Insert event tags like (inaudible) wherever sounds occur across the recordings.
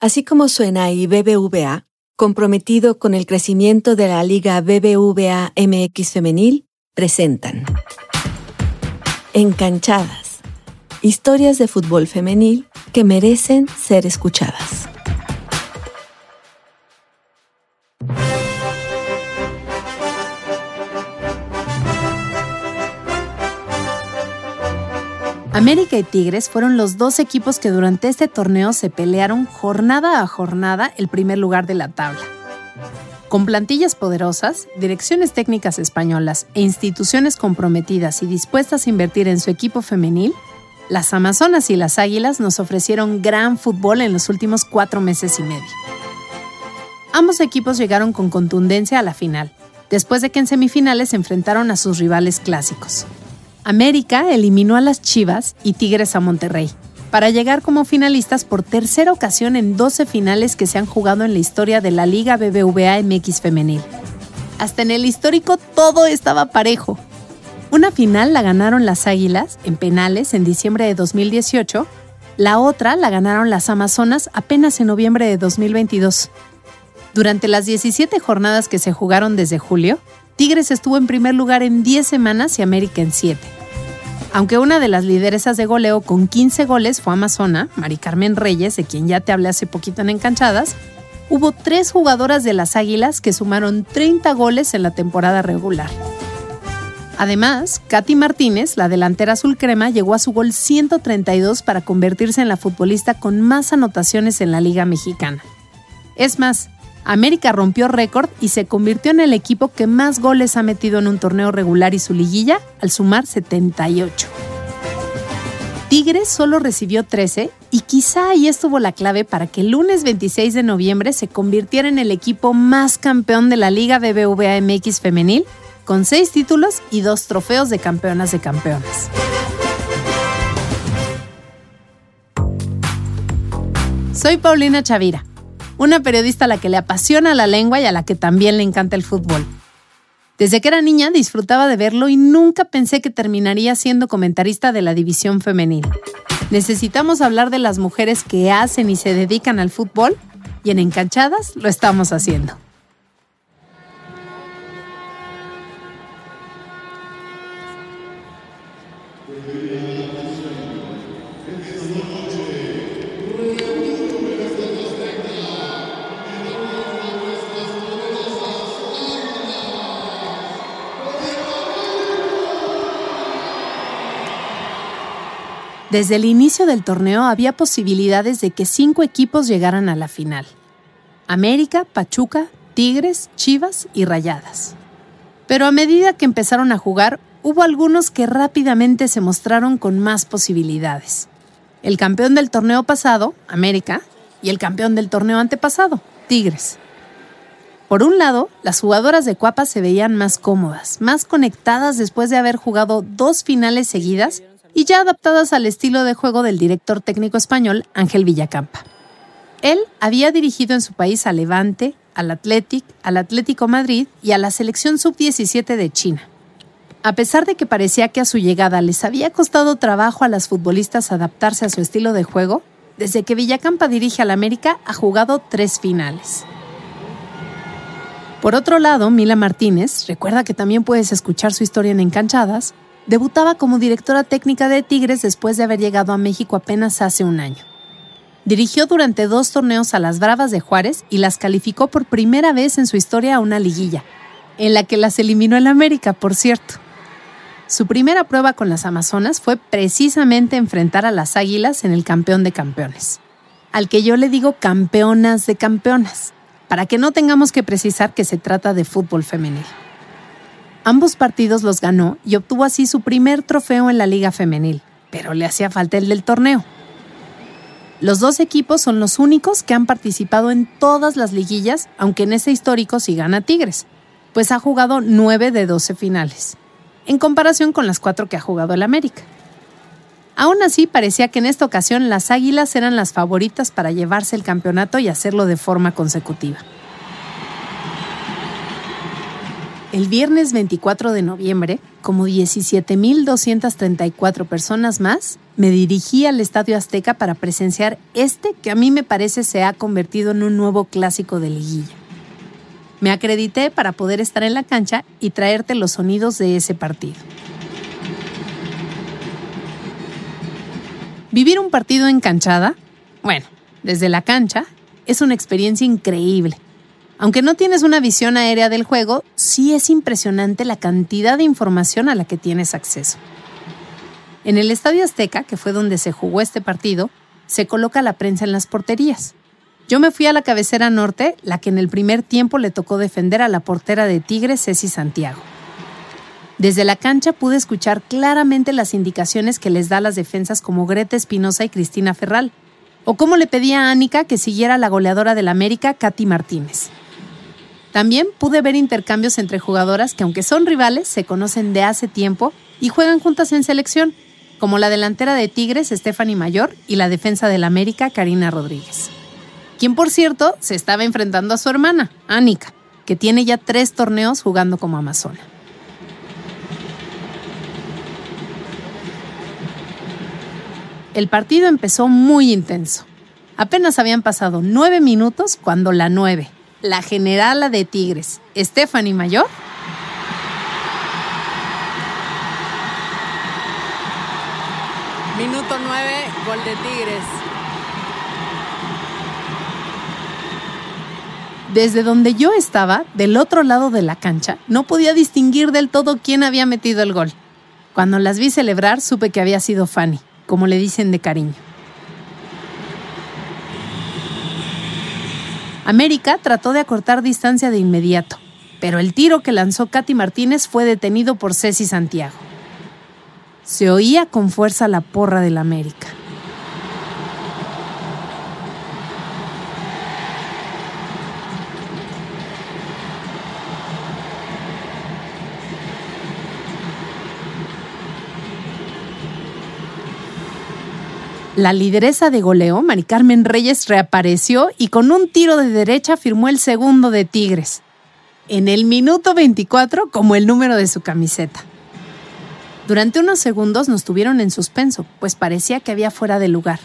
Así como suena y BBVA, comprometido con el crecimiento de la Liga BBVA MX Femenil, presentan Encanchadas. Historias de fútbol femenil que merecen ser escuchadas. América y Tigres fueron los dos equipos que durante este torneo se pelearon jornada a jornada el primer lugar de la tabla. Con plantillas poderosas, direcciones técnicas españolas e instituciones comprometidas y dispuestas a invertir en su equipo femenil, las Amazonas y las Águilas nos ofrecieron gran fútbol en los últimos cuatro meses y medio. Ambos equipos llegaron con contundencia a la final, después de que en semifinales se enfrentaron a sus rivales clásicos. América eliminó a las Chivas y Tigres a Monterrey, para llegar como finalistas por tercera ocasión en 12 finales que se han jugado en la historia de la Liga BBVA MX femenil. Hasta en el histórico todo estaba parejo. Una final la ganaron las Águilas en penales en diciembre de 2018, la otra la ganaron las Amazonas apenas en noviembre de 2022. Durante las 17 jornadas que se jugaron desde julio, Tigres estuvo en primer lugar en 10 semanas y América en 7. Aunque una de las lideresas de goleo con 15 goles fue Amazona, Mari Carmen Reyes, de quien ya te hablé hace poquito en Encanchadas, hubo tres jugadoras de las Águilas que sumaron 30 goles en la temporada regular. Además, Katy Martínez, la delantera azul crema, llegó a su gol 132 para convertirse en la futbolista con más anotaciones en la Liga Mexicana. Es más, América rompió récord y se convirtió en el equipo que más goles ha metido en un torneo regular y su liguilla, al sumar 78. Tigres solo recibió 13 y quizá ahí estuvo la clave para que el lunes 26 de noviembre se convirtiera en el equipo más campeón de la Liga BBVA MX femenil, con 6 títulos y 2 trofeos de campeonas de campeones. Soy Paulina Chavira una periodista a la que le apasiona la lengua y a la que también le encanta el fútbol. Desde que era niña disfrutaba de verlo y nunca pensé que terminaría siendo comentarista de la división femenil. Necesitamos hablar de las mujeres que hacen y se dedican al fútbol y en Encanchadas lo estamos haciendo. Desde el inicio del torneo había posibilidades de que cinco equipos llegaran a la final. América, Pachuca, Tigres, Chivas y Rayadas. Pero a medida que empezaron a jugar, hubo algunos que rápidamente se mostraron con más posibilidades. El campeón del torneo pasado, América, y el campeón del torneo antepasado, Tigres. Por un lado, las jugadoras de Cuapa se veían más cómodas, más conectadas después de haber jugado dos finales seguidas y ya adaptadas al estilo de juego del director técnico español Ángel Villacampa. Él había dirigido en su país a Levante, al Athletic, al Atlético Madrid y a la selección sub-17 de China. A pesar de que parecía que a su llegada les había costado trabajo a las futbolistas adaptarse a su estilo de juego, desde que Villacampa dirige al América ha jugado tres finales. Por otro lado, Mila Martínez, recuerda que también puedes escuchar su historia en Encanchadas, Debutaba como directora técnica de Tigres después de haber llegado a México apenas hace un año. Dirigió durante dos torneos a las Bravas de Juárez y las calificó por primera vez en su historia a una liguilla, en la que las eliminó el América, por cierto. Su primera prueba con las Amazonas fue precisamente enfrentar a las Águilas en el campeón de campeones, al que yo le digo campeonas de campeonas, para que no tengamos que precisar que se trata de fútbol femenil. Ambos partidos los ganó y obtuvo así su primer trofeo en la liga femenil, pero le hacía falta el del torneo. Los dos equipos son los únicos que han participado en todas las liguillas, aunque en ese histórico sí gana Tigres, pues ha jugado 9 de 12 finales, en comparación con las cuatro que ha jugado el América. Aún así, parecía que en esta ocasión las Águilas eran las favoritas para llevarse el campeonato y hacerlo de forma consecutiva. El viernes 24 de noviembre, como 17.234 personas más, me dirigí al Estadio Azteca para presenciar este que a mí me parece se ha convertido en un nuevo clásico de liguilla. Me acredité para poder estar en la cancha y traerte los sonidos de ese partido. Vivir un partido en canchada, bueno, desde la cancha, es una experiencia increíble. Aunque no tienes una visión aérea del juego, sí es impresionante la cantidad de información a la que tienes acceso. En el Estadio Azteca, que fue donde se jugó este partido, se coloca la prensa en las porterías. Yo me fui a la cabecera norte, la que en el primer tiempo le tocó defender a la portera de Tigres, Ceci Santiago. Desde la cancha pude escuchar claramente las indicaciones que les da las defensas como Greta Espinosa y Cristina Ferral, o cómo le pedía a Ánica que siguiera a la goleadora del América, Katy Martínez. También pude ver intercambios entre jugadoras que aunque son rivales, se conocen de hace tiempo y juegan juntas en selección, como la delantera de Tigres, Stephanie Mayor, y la defensa del América, Karina Rodríguez. Quien, por cierto, se estaba enfrentando a su hermana, Ánica, que tiene ya tres torneos jugando como amazona. El partido empezó muy intenso. Apenas habían pasado nueve minutos cuando la nueve, la generala de Tigres, Stephanie Mayor, Minuto 9, gol de Tigres. Desde donde yo estaba, del otro lado de la cancha, no podía distinguir del todo quién había metido el gol. Cuando las vi celebrar, supe que había sido Fanny, como le dicen de cariño. América trató de acortar distancia de inmediato, pero el tiro que lanzó Katy Martínez fue detenido por Ceci Santiago. Se oía con fuerza la porra del América. La lideresa de goleo, Mari Carmen Reyes, reapareció y con un tiro de derecha firmó el segundo de Tigres. En el minuto 24 como el número de su camiseta. Durante unos segundos nos tuvieron en suspenso, pues parecía que había fuera de lugar.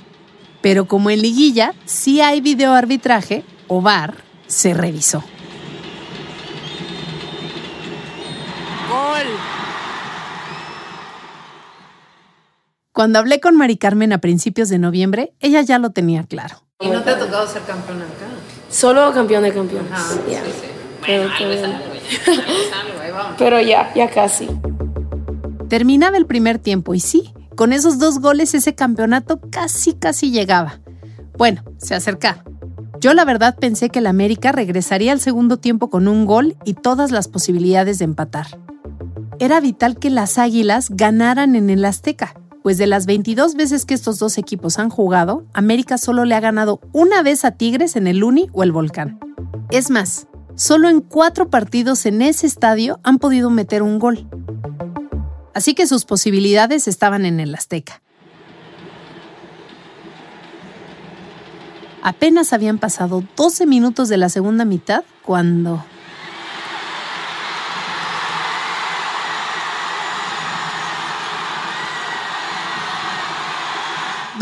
Pero como en liguilla sí hay videoarbitraje, o VAR, se revisó. Gol. Cuando hablé con Mari Carmen a principios de noviembre, ella ya lo tenía claro. ¿Y no te ha tocado ser campeón acá? Solo campeón de campeones. Ajá, sí, sí. Pero, Bueno, algo es todavía algo, ya. Algo es algo, ahí vamos. pero ya, ya casi. Terminaba el primer tiempo y sí, con esos dos goles ese campeonato casi casi llegaba. Bueno, se acercaba. Yo la verdad pensé que el América regresaría al segundo tiempo con un gol y todas las posibilidades de empatar. Era vital que las Águilas ganaran en el Azteca, pues de las 22 veces que estos dos equipos han jugado, América solo le ha ganado una vez a Tigres en el Uni o el Volcán. Es más, solo en cuatro partidos en ese estadio han podido meter un gol. Así que sus posibilidades estaban en el Azteca. Apenas habían pasado 12 minutos de la segunda mitad cuando...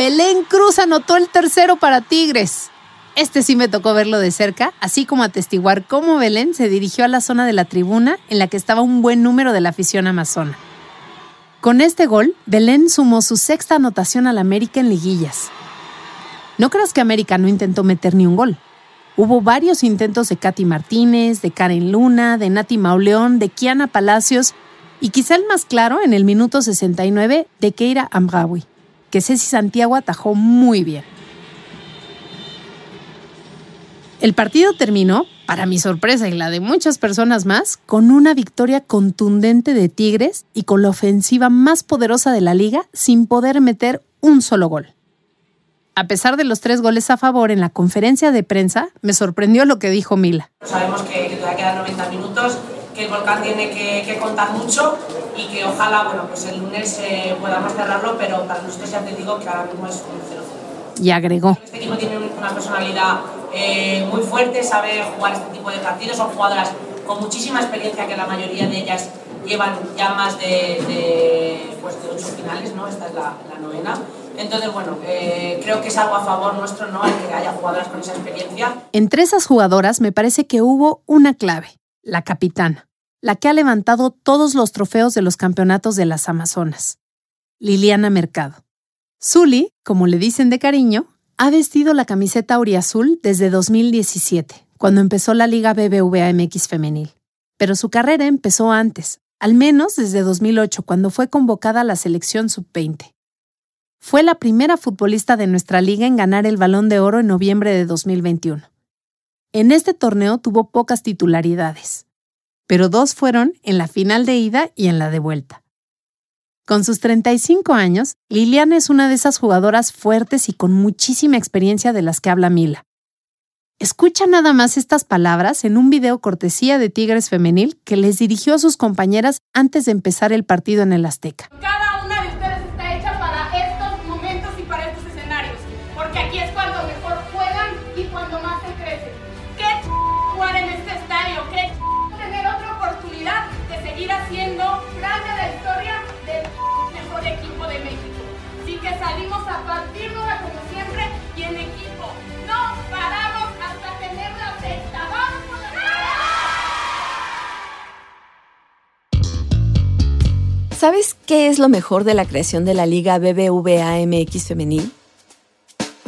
Belén Cruz anotó el tercero para Tigres. Este sí me tocó verlo de cerca, así como atestiguar cómo Belén se dirigió a la zona de la tribuna en la que estaba un buen número de la afición amazona. Con este gol, Belén sumó su sexta anotación al América en liguillas. No creas que América no intentó meter ni un gol. Hubo varios intentos de Katy Martínez, de Karen Luna, de Nati Mauleón, de Kiana Palacios y quizá el más claro en el minuto 69 de Keira Amraoui, que Ceci Santiago atajó muy bien. El partido terminó, para mi sorpresa y la de muchas personas más, con una victoria contundente de Tigres y con la ofensiva más poderosa de la liga sin poder meter un solo gol. A pesar de los tres goles a favor en la conferencia de prensa, me sorprendió lo que dijo Mila. Sabemos que, que todavía quedan 90 minutos, que el volcán tiene que, que contar mucho y que ojalá bueno, pues el lunes eh, podamos cerrarlo, pero para nosotros ya te digo que ahora mismo es un 0-0. Y agregó, Este equipo tiene una personalidad eh, muy fuerte, sabe jugar este tipo de partidos, son jugadoras con muchísima experiencia, que la mayoría de ellas llevan ya más de, pues de ocho finales, ¿no? Esta es la, novena. Entonces, bueno, eh, creo que es algo a favor nuestro, ¿no? El que haya jugadoras con esa experiencia. Entre esas jugadoras me parece que hubo una clave, la capitana, la que ha levantado todos los trofeos de los campeonatos de las Amazonas, Liliana Mercado. Zully, como le dicen de cariño, ha vestido la camiseta auriazul desde 2017, cuando empezó la Liga BBVA MX femenil. Pero su carrera empezó antes, al menos desde 2008, cuando fue convocada a la selección sub-20. Fue la primera futbolista de nuestra liga en ganar el balón de oro en noviembre de 2021. En este torneo tuvo pocas titularidades, pero dos fueron en la final de ida y en la de vuelta. Con sus 35 años, Liliana es una de esas jugadoras fuertes y con muchísima experiencia de las que habla Mila. Escucha nada más estas palabras en un video cortesía de Tigres Femenil que les dirigió a sus compañeras antes de empezar el partido en el Azteca. Cada lo mejor de la creación de la Liga BBVA MX femenil?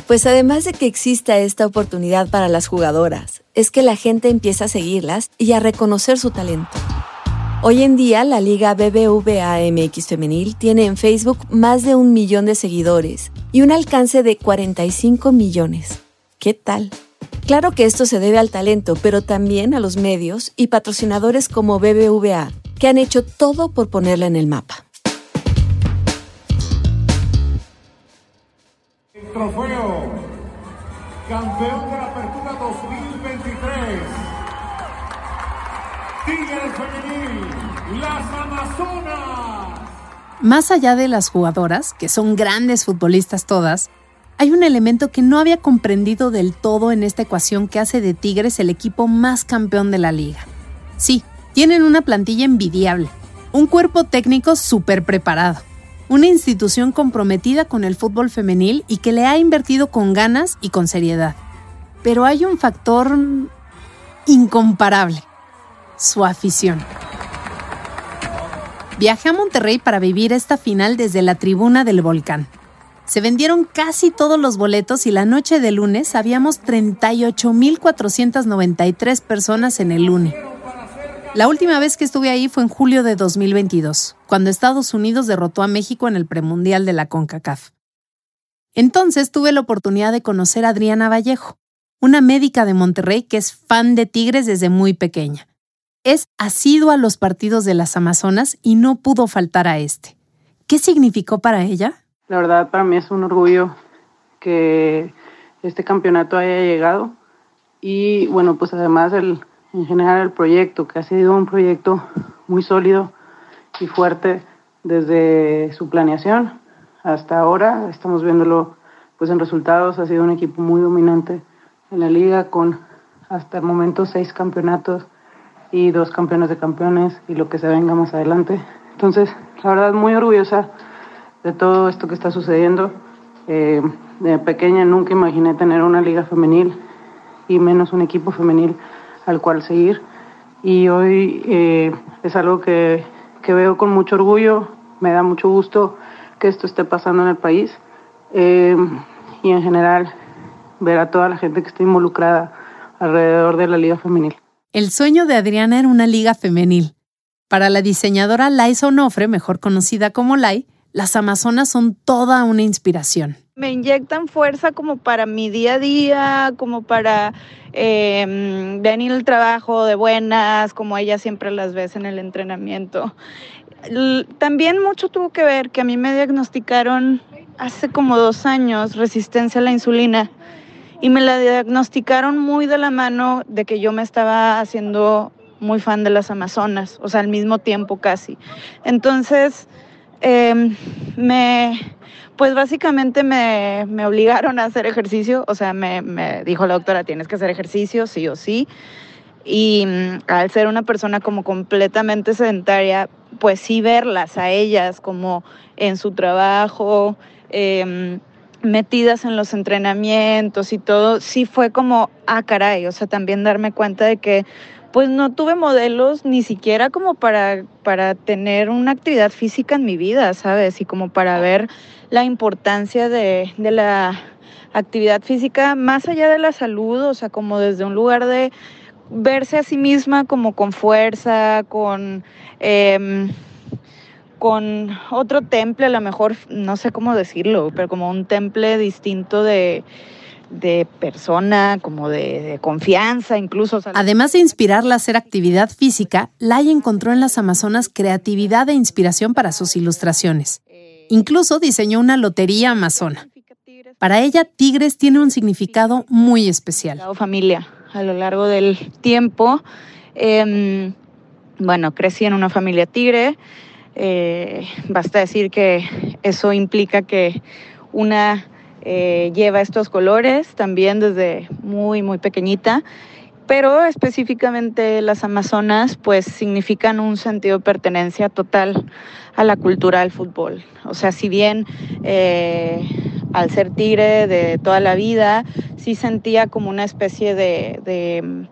Pues además de que exista esta oportunidad para las jugadoras, es que la gente empieza a seguirlas y a reconocer su talento. Hoy en día, la Liga BBVA MX Femenil tiene en Facebook más de un millón de seguidores y un alcance de 45 millones. ¿Qué tal? Claro que esto se debe al talento, pero también a los medios y patrocinadores como BBVA, que han hecho todo por ponerla en el mapa. Trofeo campeón de la Apertura 2023. Tigres Femenil, las Amazonas. Más allá de las jugadoras, que son grandes futbolistas todas, hay un elemento que no había comprendido del todo en esta ecuación que hace de Tigres el equipo más campeón de la liga. Sí, tienen una plantilla envidiable, un cuerpo técnico súper preparado, una institución comprometida con el fútbol femenil y que le ha invertido con ganas y con seriedad. Pero hay un factor incomparable, su afición. Viajé a Monterrey para vivir esta final desde la tribuna del volcán. Se vendieron casi todos los boletos y la noche de lunes habíamos 38.493 personas en el Luni. La última vez que estuve ahí fue en julio de 2022, cuando Estados Unidos derrotó a México en el premundial de la CONCACAF. Entonces tuve la oportunidad de conocer a Adriana Vallejo, una médica de Monterrey que es fan de Tigres desde muy pequeña. Es asidua a los partidos de las Amazonas y no pudo faltar a este. ¿Qué significó para ella? La verdad, para mí es un orgullo que este campeonato haya llegado y bueno, pues además el, en general el proyecto, que ha sido un proyecto muy sólido y fuerte desde su planeación hasta ahora. Estamos viéndolo pues en resultados, ha sido un equipo muy dominante en la liga con hasta el momento seis campeonatos y dos campeones de campeones y lo que se venga más adelante. Entonces, la verdad, muy orgullosa de todo esto que está sucediendo. Eh, de pequeña nunca imaginé tener una liga femenil y menos un equipo femenil al cual seguir. Y hoy eh, es algo que, que, veo con mucho orgullo, me da mucho gusto que esto esté pasando en el país eh, y en general ver a toda la gente que está involucrada alrededor de la liga femenil. El sueño de Adriana era una liga femenil. Para la diseñadora Lai Sonofre, mejor conocida como Lai, las Amazonas son toda una inspiración. Me inyectan fuerza como para mi día a día, como para eh, venir al trabajo de buenas, como ella siempre las ves en el entrenamiento. También mucho tuvo que ver que a mí me diagnosticaron hace como dos años resistencia a la insulina y me la diagnosticaron muy de la mano de que yo me estaba haciendo muy fan de las Amazonas, o sea, al mismo tiempo casi. Entonces, em, me, pues básicamente me, me, obligaron a hacer ejercicio, o sea, me, me, dijo la doctora, tienes que hacer ejercicio, sí o sí. Y mm, al ser una persona como completamente sedentaria, pues sí verlas a ellas como en su trabajo, em, metidas en los entrenamientos y todo, sí fue como, ah, caray, o sea, también darme cuenta de que pues no tuve modelos ni siquiera como para, para tener una actividad física en mi vida, ¿sabes? Y como para ver la importancia de, de la actividad física más allá de la salud, o sea, como desde un lugar de verse a sí misma como con fuerza, con... Eh, con otro temple, a lo mejor, no sé cómo decirlo, pero como un temple distinto de, de persona, como de, de confianza incluso. Además de inspirarla a hacer actividad física, Lai encontró en las Amazonas creatividad e inspiración para sus ilustraciones. Incluso diseñó una lotería amazona. Para ella, Tigres tiene un significado muy especial. Familia a lo largo del tiempo. Eh, bueno, crecí en una familia tigre. Eh, basta decir que eso implica que una eh, lleva estos colores también desde muy, muy pequeñita, pero específicamente las Amazonas pues significan un sentido de pertenencia total a la cultura del fútbol. O sea, si bien eh, al ser tigre de toda la vida, sí sentía como una especie de, de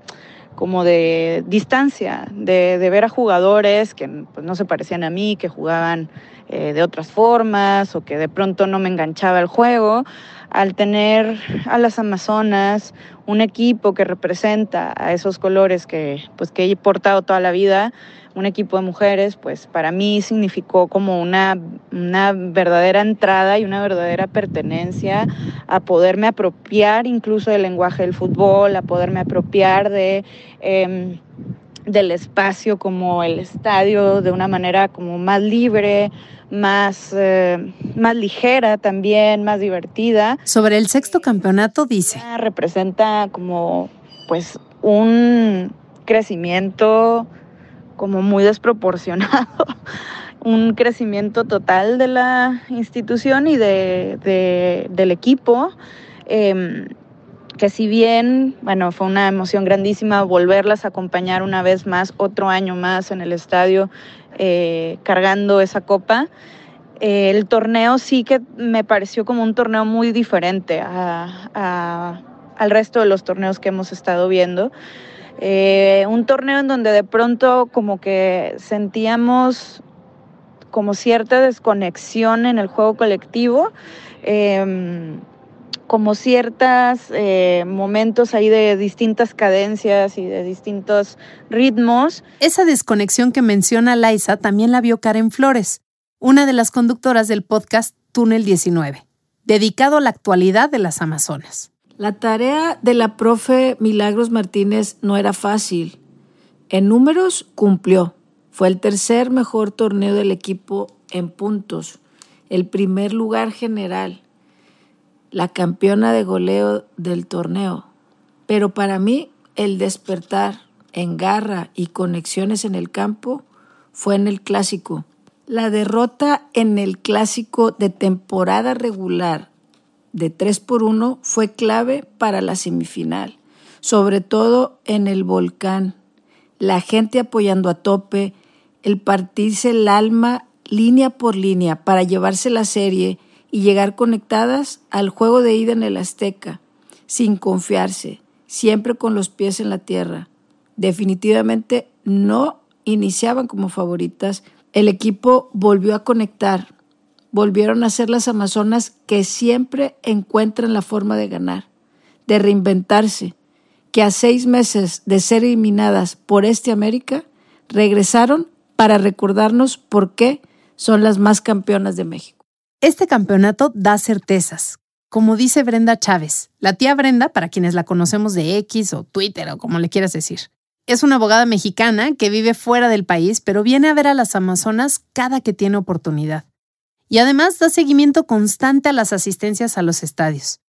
como de distancia, de, ver a jugadores que pues, no se parecían a mí, que jugaban eh, de otras formas o que de pronto no me enganchaba el juego. Al tener a las Amazonas, un equipo que representa a esos colores que, pues, que he portado toda la vida, un equipo de mujeres, pues para mí significó como una, una verdadera entrada y una verdadera pertenencia a poderme apropiar incluso del lenguaje del fútbol, a poderme apropiar de... Eh, del espacio como el estadio de una manera como más libre, más, eh, más ligera también, más divertida. Sobre el sexto campeonato dice. Representa como pues un crecimiento como muy desproporcionado, (laughs) un crecimiento total de la institución y de, de del equipo. Eh, que si bien, bueno, fue una emoción grandísima volverlas a acompañar una vez más, otro año más en el estadio, eh, cargando esa copa, eh, el torneo sí que me pareció como un torneo muy diferente a, a, al resto de los torneos que hemos estado viendo. Eh, un torneo en donde de pronto como que sentíamos como cierta desconexión en el juego colectivo. Eh, como ciertos eh, momentos ahí de distintas cadencias y de distintos ritmos. Esa desconexión que menciona Laisa también la vio Karen Flores, una de las conductoras del podcast Túnel 19, dedicado a la actualidad de las Amazonas. La tarea de la profe Milagros Martínez no era fácil. En números cumplió. Fue el tercer mejor torneo del equipo en puntos, el primer lugar general la campeona de goleo del torneo. Pero para mí el despertar en garra y conexiones en el campo fue en el clásico. La derrota en el clásico de temporada regular de 3 por 1 fue clave para la semifinal, sobre todo en el volcán. La gente apoyando a tope, el partirse el alma línea por línea para llevarse la serie y llegar conectadas al juego de ida en el Azteca, sin confiarse, siempre con los pies en la tierra. Definitivamente no iniciaban como favoritas. El equipo volvió a conectar, volvieron a ser las Amazonas que siempre encuentran la forma de ganar, de reinventarse, que a seis meses de ser eliminadas por este América, regresaron para recordarnos por qué son las más campeonas de México. Este campeonato da certezas. Como dice Brenda Chávez, la tía Brenda, para quienes la conocemos de X o Twitter o como le quieras decir. Es una abogada mexicana que vive fuera del país, pero viene a ver a las Amazonas cada que tiene oportunidad. Y además da seguimiento constante a las asistencias a los estadios.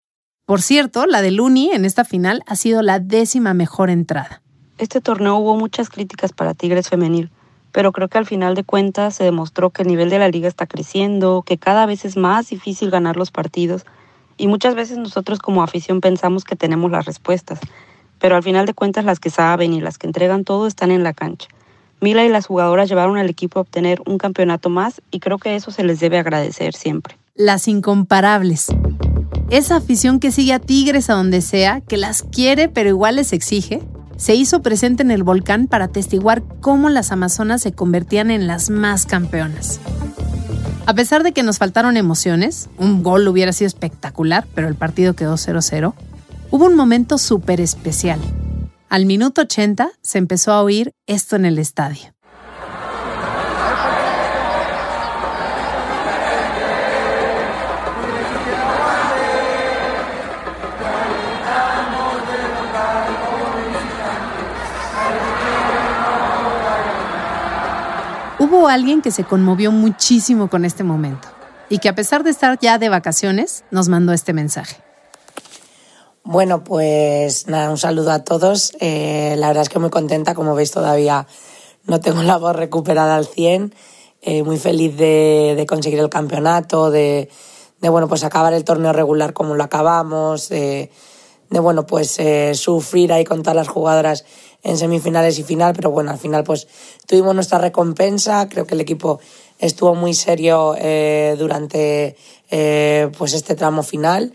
Por cierto, la de Luni en esta final ha sido la décima mejor entrada. Este torneo hubo muchas críticas para Tigres Femenil, pero creo que al final de cuentas se demostró que el nivel de la liga está creciendo, que cada vez es más difícil ganar los partidos y muchas veces nosotros como afición pensamos que tenemos las respuestas, pero al final de cuentas las que saben y las que entregan todo están en la cancha. Mila y las jugadoras llevaron al equipo a obtener un campeonato más y creo que eso se les debe agradecer siempre. Las incomparables. Esa afición que sigue a Tigres a donde sea, que las quiere pero igual les exige, se hizo presente en el volcán para atestiguar cómo las Amazonas se convertían en las más campeonas. A pesar de que nos faltaron emociones, un gol hubiera sido espectacular, pero el partido quedó 0-0, hubo un momento súper especial. Al minuto 80 se empezó a oír esto en el estadio. Hubo alguien que se conmovió muchísimo con este momento y que a pesar de estar ya de vacaciones, nos mandó este mensaje. Bueno, pues nada, un saludo a todos. Eh, la verdad es que muy contenta, como veis todavía no tengo la voz recuperada al 100. Eh, muy feliz de, conseguir el campeonato, de, bueno, pues acabar el torneo regular como lo acabamos, de, bueno, pues eh, sufrir ahí con todas las jugadoras en semifinales y final, pero bueno, al final pues tuvimos nuestra recompensa, creo que el equipo estuvo muy serio durante pues este tramo final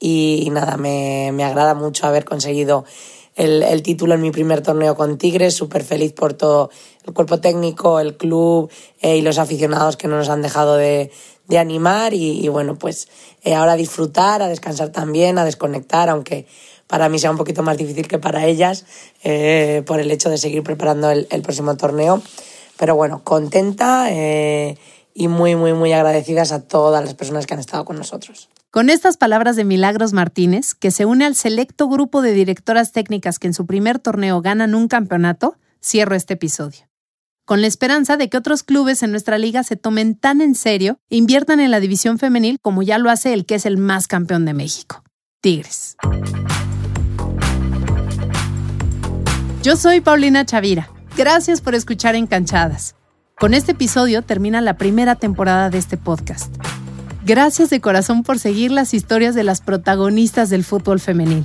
y, nada, me, me, agrada mucho haber conseguido el, el, título en mi primer torneo con Tigres, súper feliz por todo el cuerpo técnico, el club eh, y los aficionados que no nos han dejado de, de animar y, bueno, pues eh, ahora disfrutar, a descansar también, a desconectar, aunque para mí sea un poquito más difícil que para ellas eh, por el hecho de seguir preparando el, el próximo torneo. Pero bueno, contenta y muy, muy, muy agradecidas a todas las personas que han estado con nosotros. Con estas palabras de Milagros Martínez, que se une al selecto grupo de directoras técnicas que en su primer torneo ganan un campeonato, cierro este episodio. Con la esperanza de que otros clubes en nuestra liga se tomen tan en serio e inviertan en la división femenil como ya lo hace el que es el más campeón de México, Tigres. Yo soy Paulina Chavira. Gracias por escuchar Encanchadas. Con este episodio termina la primera temporada de este podcast. Gracias de corazón por seguir las historias de las protagonistas del fútbol femenil.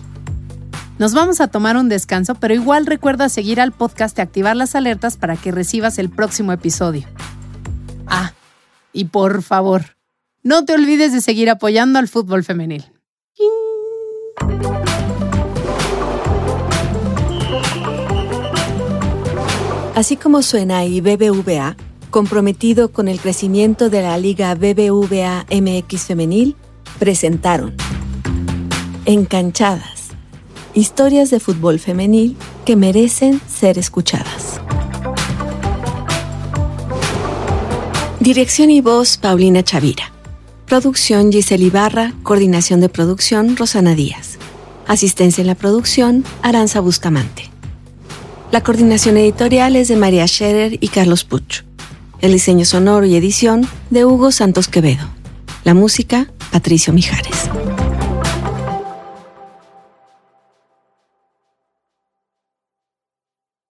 Nos vamos a tomar un descanso, pero igual recuerda seguir al podcast y activar las alertas para que recibas el próximo episodio. Ah, y por favor, no te olvides de seguir apoyando al fútbol femenil. Así como suena y BBVA, comprometido con el crecimiento de la Liga BBVA MX Femenil, presentaron Encanchadas, historias de fútbol femenil que merecen ser escuchadas. Dirección y voz Paulina Chavira. Producción Giselle Ibarra, coordinación de producción Rosana Díaz. Asistencia en la producción Aranza Bustamante. La coordinación editorial es de María Scherer y Carlos Puch. El diseño sonoro y edición de Hugo Santos Quevedo. La música, Patricio Mijares.